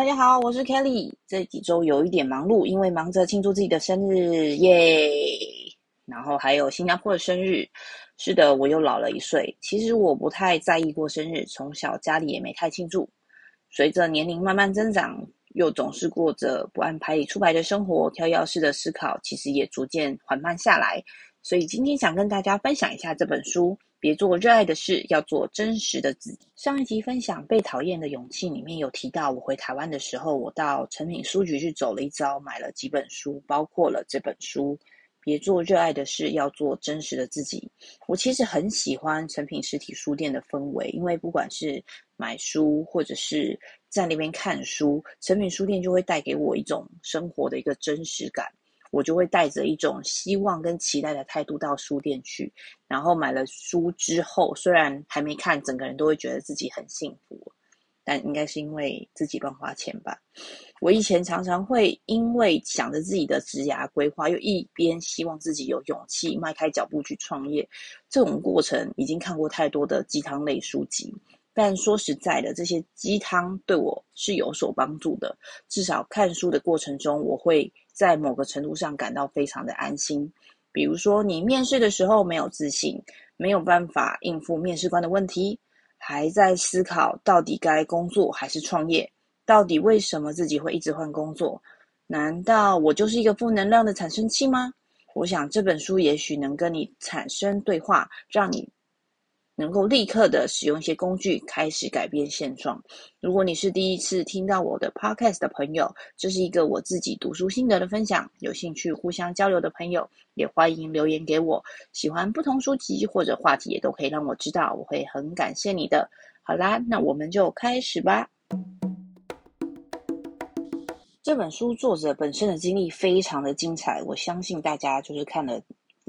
大家好，我是 Kelly。这几周有一点忙碌，因为忙着庆祝自己的生日，耶！然后还有新加坡的生日。是的，我又老了一岁。其实我不太在意过生日，从小家里也没太庆祝。随着年龄慢慢增长，又总是过着不按牌理出牌的生活，跳跃式的思考，其实也逐渐缓慢下来。所以今天想跟大家分享一下这本书。别做热爱的事，要做真实的自己。上一集分享被讨厌的勇气里面有提到，我回台湾的时候，我到诚品书局去走了一遭，买了几本书，包括了这本书《别做热爱的事，要做真实的自己》。我其实很喜欢诚品实体书店的氛围，因为不管是买书或者是在那边看书，诚品书店就会带给我一种生活的一个真实感。我就会带着一种希望跟期待的态度到书店去，然后买了书之后，虽然还没看，整个人都会觉得自己很幸福，但应该是因为自己乱花钱吧。我以前常常会因为想着自己的职涯规划，又一边希望自己有勇气迈开脚步去创业，这种过程已经看过太多的鸡汤类书籍。但说实在的，这些鸡汤对我是有所帮助的，至少看书的过程中，我会。在某个程度上感到非常的安心，比如说你面试的时候没有自信，没有办法应付面试官的问题，还在思考到底该工作还是创业，到底为什么自己会一直换工作？难道我就是一个负能量的产生器吗？我想这本书也许能跟你产生对话，让你。能够立刻的使用一些工具，开始改变现状。如果你是第一次听到我的 podcast 的朋友，这是一个我自己读书心得的分享。有兴趣互相交流的朋友，也欢迎留言给我。喜欢不同书籍或者话题，也都可以让我知道，我会很感谢你的。好啦，那我们就开始吧。这本书作者本身的经历非常的精彩，我相信大家就是看了。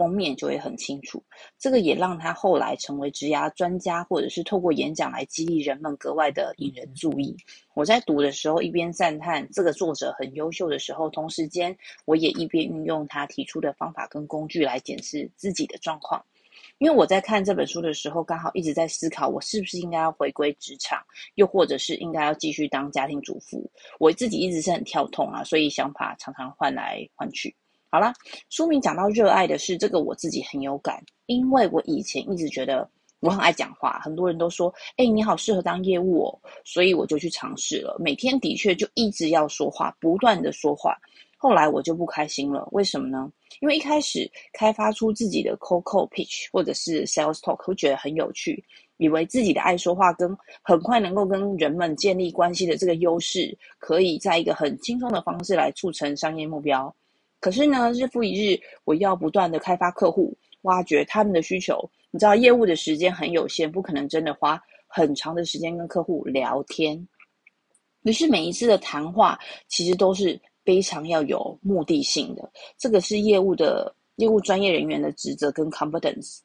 封面就会很清楚，这个也让他后来成为职涯专家，或者是透过演讲来激励人们，格外的引人注意。我在读的时候一边赞叹这个作者很优秀的时候，同时间我也一边运用他提出的方法跟工具来检视自己的状况。因为我在看这本书的时候，刚好一直在思考，我是不是应该要回归职场，又或者是应该要继续当家庭主妇。我自己一直是很跳痛啊，所以想法常常换来换去。好啦，书名讲到热爱的是，这个我自己很有感，因为我以前一直觉得我很爱讲话，很多人都说，哎，你好适合当业务哦，所以我就去尝试了，每天的确就一直要说话，不断的说话。后来我就不开心了，为什么呢？因为一开始开发出自己的 COCO pitch 或者是 sales talk，会觉得很有趣，以为自己的爱说话跟很快能够跟人们建立关系的这个优势，可以在一个很轻松的方式来促成商业目标。可是呢，日复一日，我要不断的开发客户，挖掘他们的需求。你知道，业务的时间很有限，不可能真的花很长的时间跟客户聊天。于是每一次的谈话，其实都是非常要有目的性的。这个是业务的业务专业人员的职责跟 competence。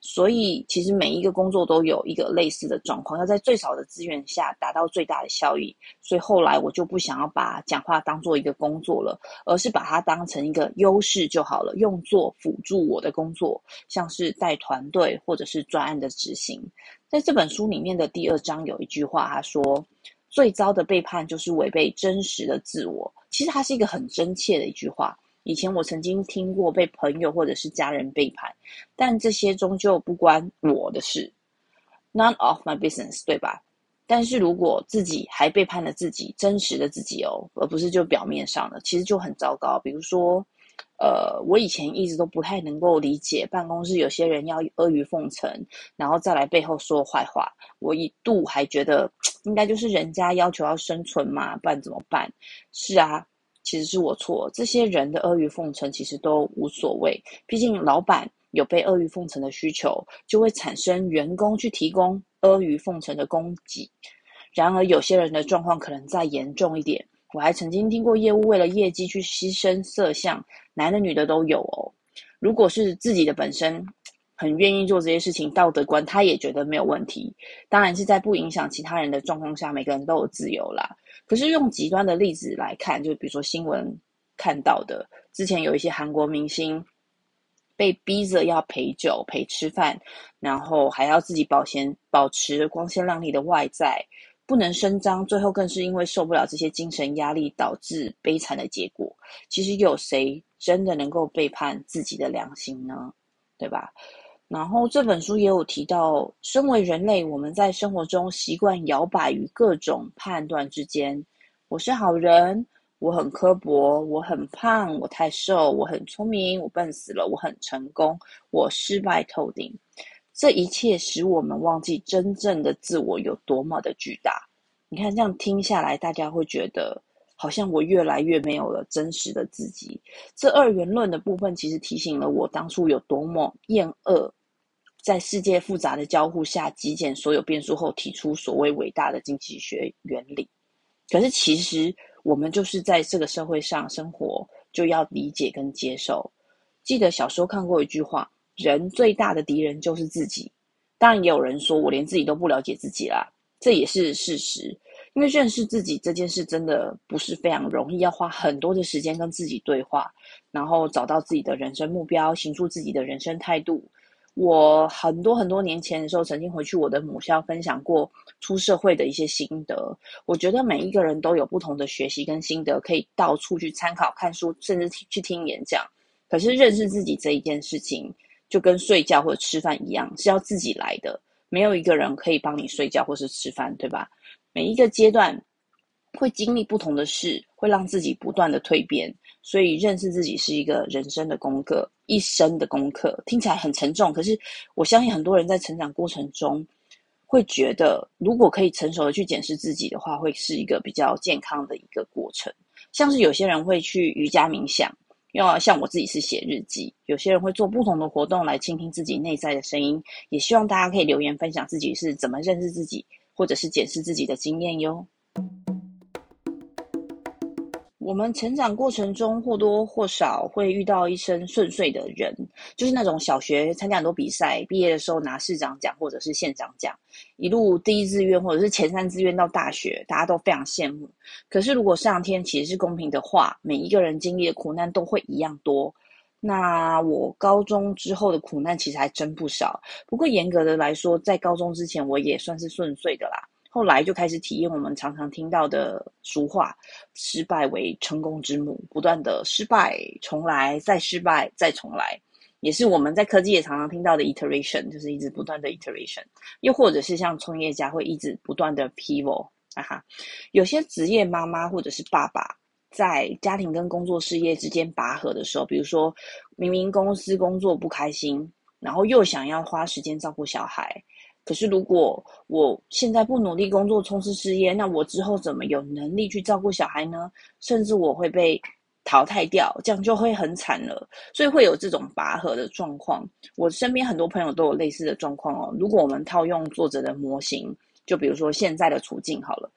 所以，其实每一个工作都有一个类似的状况，要在最少的资源下达到最大的效益。所以后来我就不想要把讲话当做一个工作了，而是把它当成一个优势就好了，用作辅助我的工作，像是带团队或者是专案的执行。在这本书里面的第二章有一句话，他说：“最糟的背叛就是违背真实的自我。”其实它是一个很真切的一句话。以前我曾经听过被朋友或者是家人背叛，但这些终究不关我的事，none of my business，对吧？但是如果自己还背叛了自己真实的自己哦，而不是就表面上的，其实就很糟糕。比如说，呃，我以前一直都不太能够理解办公室有些人要阿谀奉承，然后再来背后说坏话。我一度还觉得应该就是人家要求要生存嘛，不然怎么办？是啊。其实是我错，这些人的阿谀奉承其实都无所谓，毕竟老板有被阿谀奉承的需求，就会产生员工去提供阿谀奉承的供给。然而有些人的状况可能再严重一点，我还曾经听过业务为了业绩去牺牲色相，男的女的都有哦。如果是自己的本身很愿意做这些事情，道德观他也觉得没有问题，当然是在不影响其他人的状况下，每个人都有自由啦。可是用极端的例子来看，就比如说新闻看到的，之前有一些韩国明星被逼着要陪酒、陪吃饭，然后还要自己保鲜、保持光鲜亮丽的外在，不能声张，最后更是因为受不了这些精神压力，导致悲惨的结果。其实有谁真的能够背叛自己的良心呢？对吧？然后这本书也有提到，身为人类，我们在生活中习惯摇摆于各种判断之间。我是好人，我很刻薄，我很胖，我太瘦，我很聪明，我笨死了，我很成功，我失败透顶。这一切使我们忘记真正的自我有多么的巨大。你看，这样听下来，大家会觉得好像我越来越没有了真实的自己。这二元论的部分，其实提醒了我当初有多么厌恶。在世界复杂的交互下，极简所有变数后，提出所谓伟大的经济学原理。可是，其实我们就是在这个社会上生活，就要理解跟接受。记得小时候看过一句话：“人最大的敌人就是自己。”当然，也有人说我连自己都不了解自己啦，这也是事实。因为认识自己这件事真的不是非常容易，要花很多的时间跟自己对话，然后找到自己的人生目标，形塑自己的人生态度。我很多很多年前的时候，曾经回去我的母校分享过出社会的一些心得。我觉得每一个人都有不同的学习跟心得，可以到处去参考、看书，甚至去听演讲。可是认识自己这一件事情，就跟睡觉或者吃饭一样，是要自己来的。没有一个人可以帮你睡觉或是吃饭，对吧？每一个阶段会经历不同的事，会让自己不断的蜕变。所以认识自己是一个人生的功课，一生的功课，听起来很沉重。可是我相信很多人在成长过程中会觉得，如果可以成熟的去检视自己的话，会是一个比较健康的一个过程。像是有些人会去瑜伽冥想，要像我自己是写日记。有些人会做不同的活动来倾听自己内在的声音。也希望大家可以留言分享自己是怎么认识自己，或者是检视自己的经验哟。我们成长过程中或多或少会遇到一生顺遂的人，就是那种小学参加很多比赛，毕业的时候拿市长奖或者是县长奖，一路第一志愿或者是前三志愿到大学，大家都非常羡慕。可是如果上天其实是公平的话，每一个人经历的苦难都会一样多。那我高中之后的苦难其实还真不少，不过严格的来说，在高中之前我也算是顺遂的啦。后来就开始体验我们常常听到的俗话：“失败为成功之母”，不断的失败、重来、再失败、再重来，也是我们在科技也常常听到的 iteration，就是一直不断的 iteration。又或者是像创业家会一直不断的 pivot，哈哈。有些职业妈妈或者是爸爸在家庭跟工作事业之间拔河的时候，比如说明明公司工作不开心，然后又想要花时间照顾小孩。可是，如果我现在不努力工作、冲刺事业，那我之后怎么有能力去照顾小孩呢？甚至我会被淘汰掉，这样就会很惨了。所以会有这种拔河的状况。我身边很多朋友都有类似的状况哦。如果我们套用作者的模型，就比如说现在的处境好了，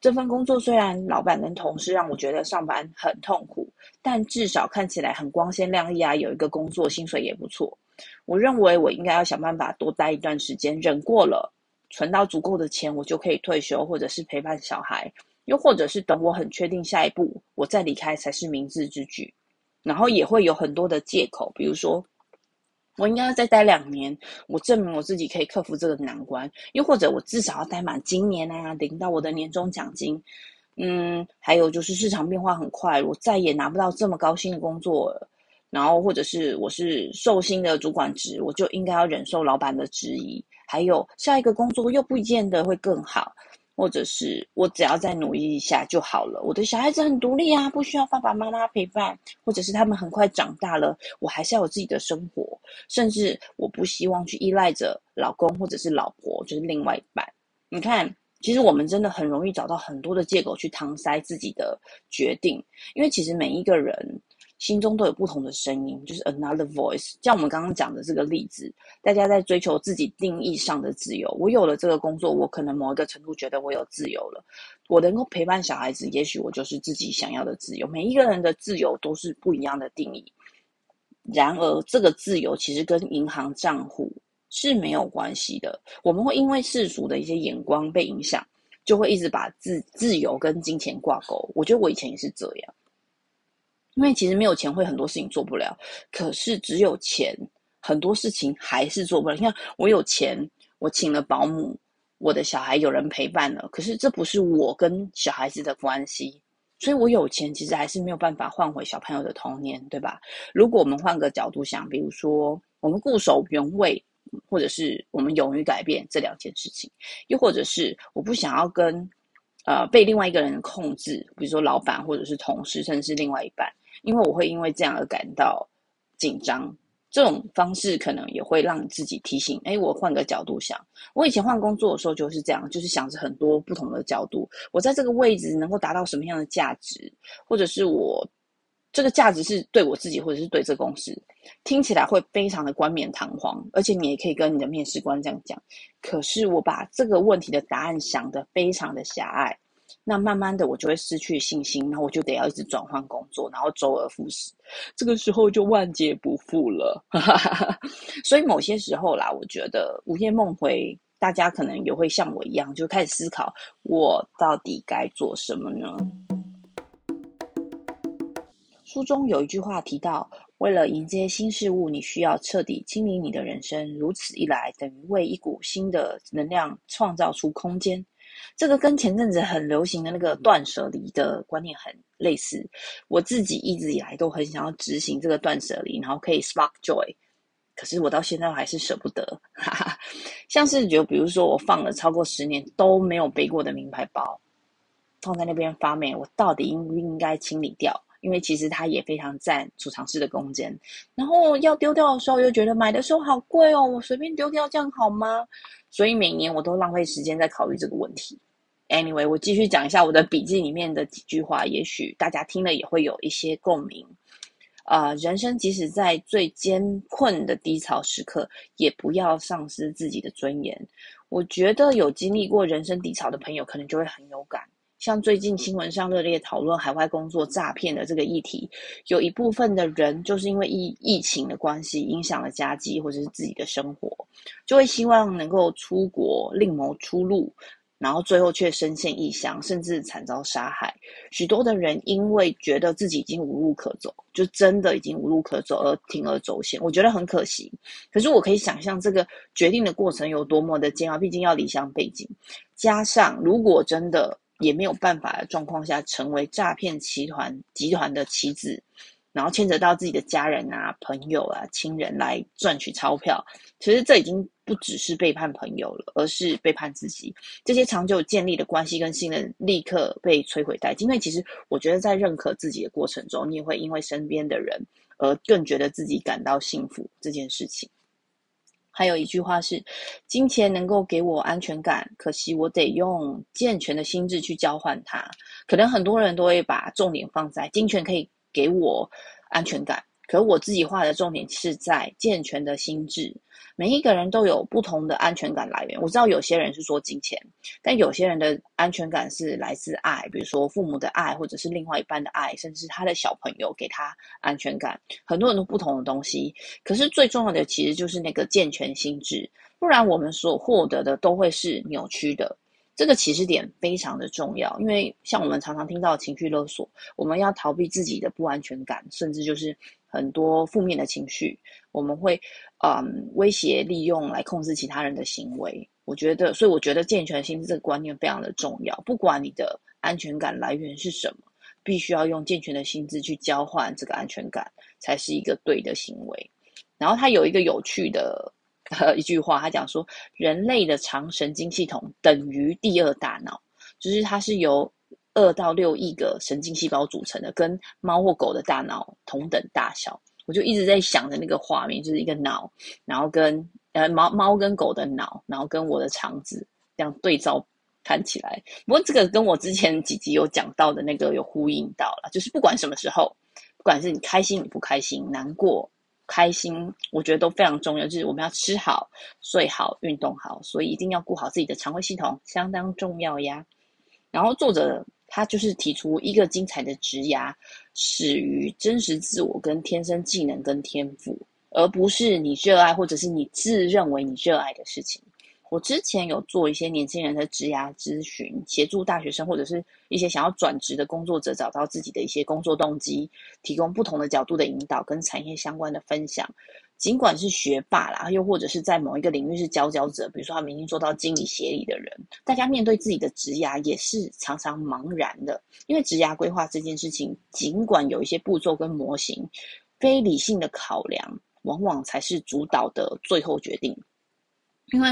这份工作虽然老板跟同事让我觉得上班很痛苦，但至少看起来很光鲜亮丽啊，有一个工作，薪水也不错。我认为我应该要想办法多待一段时间，忍过了，存到足够的钱，我就可以退休，或者是陪伴小孩，又或者是等我很确定下一步，我再离开才是明智之举。然后也会有很多的借口，比如说我应该要再待两年，我证明我自己可以克服这个难关，又或者我至少要待满今年啊，领到我的年终奖金。嗯，还有就是市场变化很快，我再也拿不到这么高薪的工作了。然后，或者是我是受薪的主管职，我就应该要忍受老板的质疑。还有下一个工作又不见得会更好，或者是我只要再努力一下就好了。我的小孩子很独立啊，不需要爸爸妈妈陪伴，或者是他们很快长大了，我还是要有自己的生活。甚至我不希望去依赖着老公或者是老婆，就是另外一半。你看，其实我们真的很容易找到很多的借口去搪塞自己的决定，因为其实每一个人。心中都有不同的声音，就是 another voice。像我们刚刚讲的这个例子，大家在追求自己定义上的自由。我有了这个工作，我可能某一个程度觉得我有自由了。我能够陪伴小孩子，也许我就是自己想要的自由。每一个人的自由都是不一样的定义。然而，这个自由其实跟银行账户是没有关系的。我们会因为世俗的一些眼光被影响，就会一直把自自由跟金钱挂钩。我觉得我以前也是这样。因为其实没有钱会很多事情做不了，可是只有钱，很多事情还是做不了。你看，我有钱，我请了保姆，我的小孩有人陪伴了，可是这不是我跟小孩子的关系，所以我有钱其实还是没有办法换回小朋友的童年，对吧？如果我们换个角度想，比如说我们固守原位，或者是我们勇于改变这两件事情，又或者是我不想要跟呃被另外一个人控制，比如说老板或者是同事，甚至是另外一半，因为我会因为这样而感到紧张。这种方式可能也会让自己提醒：哎，我换个角度想，我以前换工作的时候就是这样，就是想着很多不同的角度，我在这个位置能够达到什么样的价值，或者是我这个价值是对我自己，或者是对这公司，听起来会非常的冠冕堂皇，而且你也可以跟你的面试官这样讲。可是我把这个问题的答案想得非常的狭隘。那慢慢的，我就会失去信心，然后我就得要一直转换工作，然后周而复始，这个时候就万劫不复了。所以某些时候啦，我觉得午夜梦回，大家可能也会像我一样，就开始思考，我到底该做什么呢？书中有一句话提到，为了迎接新事物，你需要彻底清理你的人生，如此一来，等于为一股新的能量创造出空间。这个跟前阵子很流行的那个断舍离的观念很类似，我自己一直以来都很想要执行这个断舍离，然后可以 spark joy，可是我到现在还是舍不得，哈哈。像是就比如说我放了超过十年都没有背过的名牌包，放在那边发霉，我到底应不应该清理掉？因为其实它也非常占储藏室的空间，然后要丢掉的时候又觉得买的时候好贵哦，我随便丢掉这样好吗？所以每年我都浪费时间在考虑这个问题。Anyway，我继续讲一下我的笔记里面的几句话，也许大家听了也会有一些共鸣。啊、人生即使在最艰困的低潮时刻，也不要丧失自己的尊严。我觉得有经历过人生低潮的朋友，可能就会很有感。像最近新闻上热烈讨论海外工作诈骗的这个议题，有一部分的人就是因为疫疫情的关系，影响了家计或者是自己的生活，就会希望能够出国另谋出路。然后最后却身陷异乡，甚至惨遭杀害。许多的人因为觉得自己已经无路可走，就真的已经无路可走而铤而走险。我觉得很可惜。可是我可以想象这个决定的过程有多么的煎熬，毕竟要离乡背井，加上如果真的也没有办法的状况下成为诈骗集团集团的棋子。然后牵扯到自己的家人啊、朋友啊、亲人来赚取钞票，其实这已经不只是背叛朋友了，而是背叛自己。这些长久建立的关系跟信任立刻被摧毁殆尽。因为其实我觉得，在认可自己的过程中，你也会因为身边的人而更觉得自己感到幸福这件事情。还有一句话是：金钱能够给我安全感，可惜我得用健全的心智去交换它。可能很多人都会把重点放在金钱可以。给我安全感，可我自己画的重点是在健全的心智。每一个人都有不同的安全感来源。我知道有些人是说金钱，但有些人的安全感是来自爱，比如说父母的爱，或者是另外一半的爱，甚至他的小朋友给他安全感。很多人都不同的东西，可是最重要的其实就是那个健全心智，不然我们所获得的都会是扭曲的。这个起始点非常的重要，因为像我们常常听到情绪勒索，我们要逃避自己的不安全感，甚至就是很多负面的情绪，我们会嗯威胁利用来控制其他人的行为。我觉得，所以我觉得健全心智这个观念非常的重要。不管你的安全感来源是什么，必须要用健全的心智去交换这个安全感，才是一个对的行为。然后他有一个有趣的。呃，一句话，他讲说，人类的长神经系统等于第二大脑，就是它是由二到六亿个神经细胞组成的，跟猫或狗的大脑同等大小。我就一直在想着那个画面，就是一个脑，然后跟呃猫猫跟狗的脑，然后跟我的肠子这样对照看起来。不过这个跟我之前几集有讲到的那个有呼应到了，就是不管什么时候，不管是你开心你不开心，难过。开心，我觉得都非常重要。就是我们要吃好、睡好、运动好，所以一定要顾好自己的肠胃系统，相当重要呀。然后作者他就是提出一个精彩的职涯始于真实自我跟天生技能跟天赋，而不是你热爱或者是你自认为你热爱的事情。我之前有做一些年轻人的职涯咨询，协助大学生或者是一些想要转职的工作者找到自己的一些工作动机，提供不同的角度的引导跟产业相关的分享。尽管是学霸啦，又或者是在某一个领域是佼佼者，比如说他们已经做到经理协理的人，大家面对自己的职涯也是常常茫然的，因为职涯规划这件事情，尽管有一些步骤跟模型，非理性的考量往往才是主导的最后决定。因为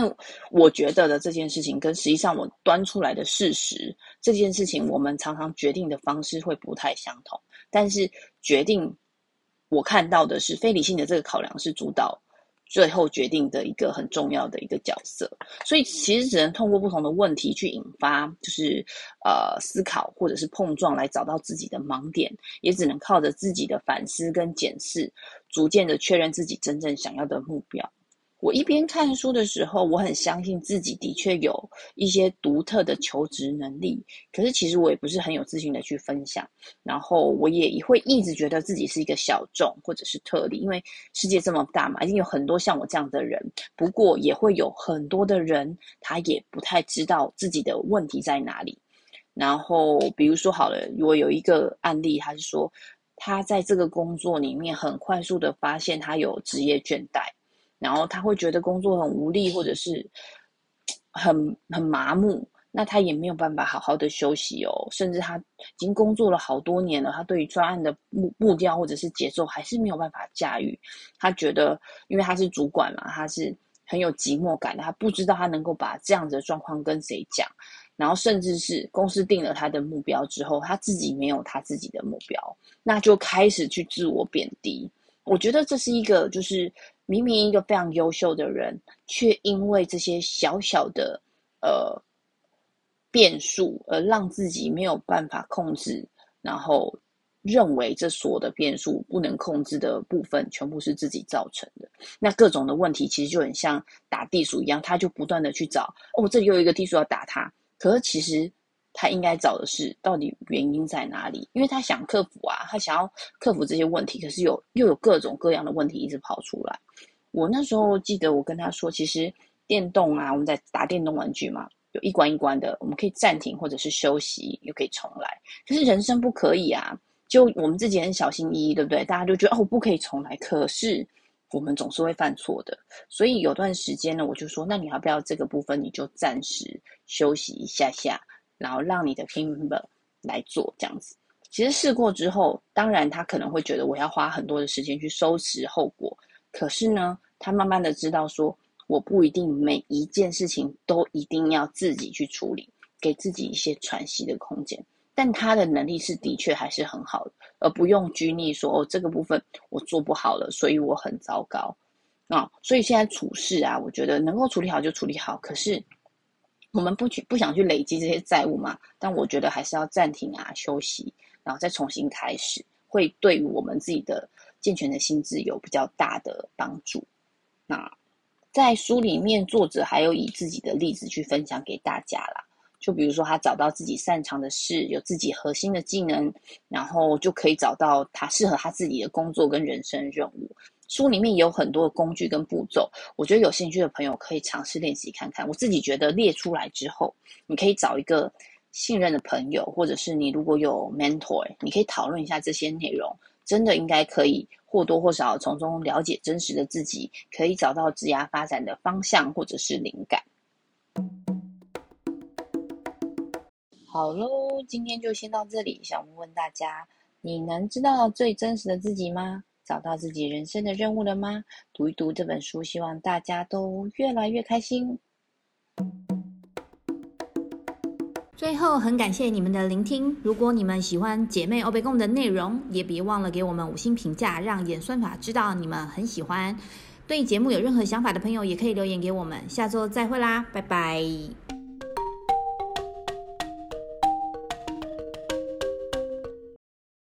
我觉得的这件事情，跟实际上我端出来的事实，这件事情我们常常决定的方式会不太相同。但是决定我看到的是非理性的这个考量是主导最后决定的一个很重要的一个角色。所以其实只能通过不同的问题去引发，就是呃思考或者是碰撞来找到自己的盲点，也只能靠着自己的反思跟检视，逐渐的确认自己真正想要的目标。我一边看书的时候，我很相信自己的确有一些独特的求职能力，可是其实我也不是很有自信的去分享。然后我也会一直觉得自己是一个小众或者是特例，因为世界这么大嘛，一定有很多像我这样的人。不过也会有很多的人，他也不太知道自己的问题在哪里。然后比如说好了，我有一个案例，他是说他在这个工作里面很快速的发现他有职业倦怠。然后他会觉得工作很无力，或者是很很麻木，那他也没有办法好好的休息哦。甚至他已经工作了好多年了，他对于专案的目目标或者是节奏还是没有办法驾驭。他觉得，因为他是主管嘛，他是很有寂寞感的，他不知道他能够把这样子的状况跟谁讲。然后甚至是公司定了他的目标之后，他自己没有他自己的目标，那就开始去自我贬低。我觉得这是一个就是。明明一个非常优秀的人，却因为这些小小的呃变数而让自己没有办法控制，然后认为这所有的变数不能控制的部分全部是自己造成的。那各种的问题其实就很像打地鼠一样，他就不断的去找哦，这里有一个地鼠要打他，可是其实。他应该找的是到底原因在哪里？因为他想克服啊，他想要克服这些问题，可是有又有各种各样的问题一直跑出来。我那时候记得我跟他说，其实电动啊，我们在打电动玩具嘛，有一关一关的，我们可以暂停或者是休息，又可以重来。可是人生不可以啊，就我们自己很小心翼翼，对不对？大家就觉得哦，不可以重来。可是我们总是会犯错的，所以有段时间呢，我就说，那你要不要这个部分你就暂时休息一下下？然后让你的 team member 来做这样子，其实试过之后，当然他可能会觉得我要花很多的时间去收拾后果，可是呢，他慢慢的知道说，我不一定每一件事情都一定要自己去处理，给自己一些喘息的空间。但他的能力是的确还是很好的，而不用拘泥说哦，这个部分我做不好了，所以我很糟糕啊。所以现在处事啊，我觉得能够处理好就处理好，可是。我们不去不想去累积这些债务嘛，但我觉得还是要暂停啊，休息，然后再重新开始，会对于我们自己的健全的心智有比较大的帮助。那在书里面，作者还有以自己的例子去分享给大家啦，就比如说他找到自己擅长的事，有自己核心的技能，然后就可以找到他适合他自己的工作跟人生任务。书里面有很多的工具跟步骤，我觉得有兴趣的朋友可以尝试练习看看。我自己觉得列出来之后，你可以找一个信任的朋友，或者是你如果有 mentor，你可以讨论一下这些内容，真的应该可以或多或少从中了解真实的自己，可以找到职涯发展的方向或者是灵感。好喽，今天就先到这里。想问问大家，你能知道最真实的自己吗？找到自己人生的任务了吗？读一读这本书，希望大家都越来越开心。最后，很感谢你们的聆听。如果你们喜欢姐妹欧北共的内容，也别忘了给我们五星评价，让演算法知道你们很喜欢。对节目有任何想法的朋友，也可以留言给我们。下周再会啦，拜拜。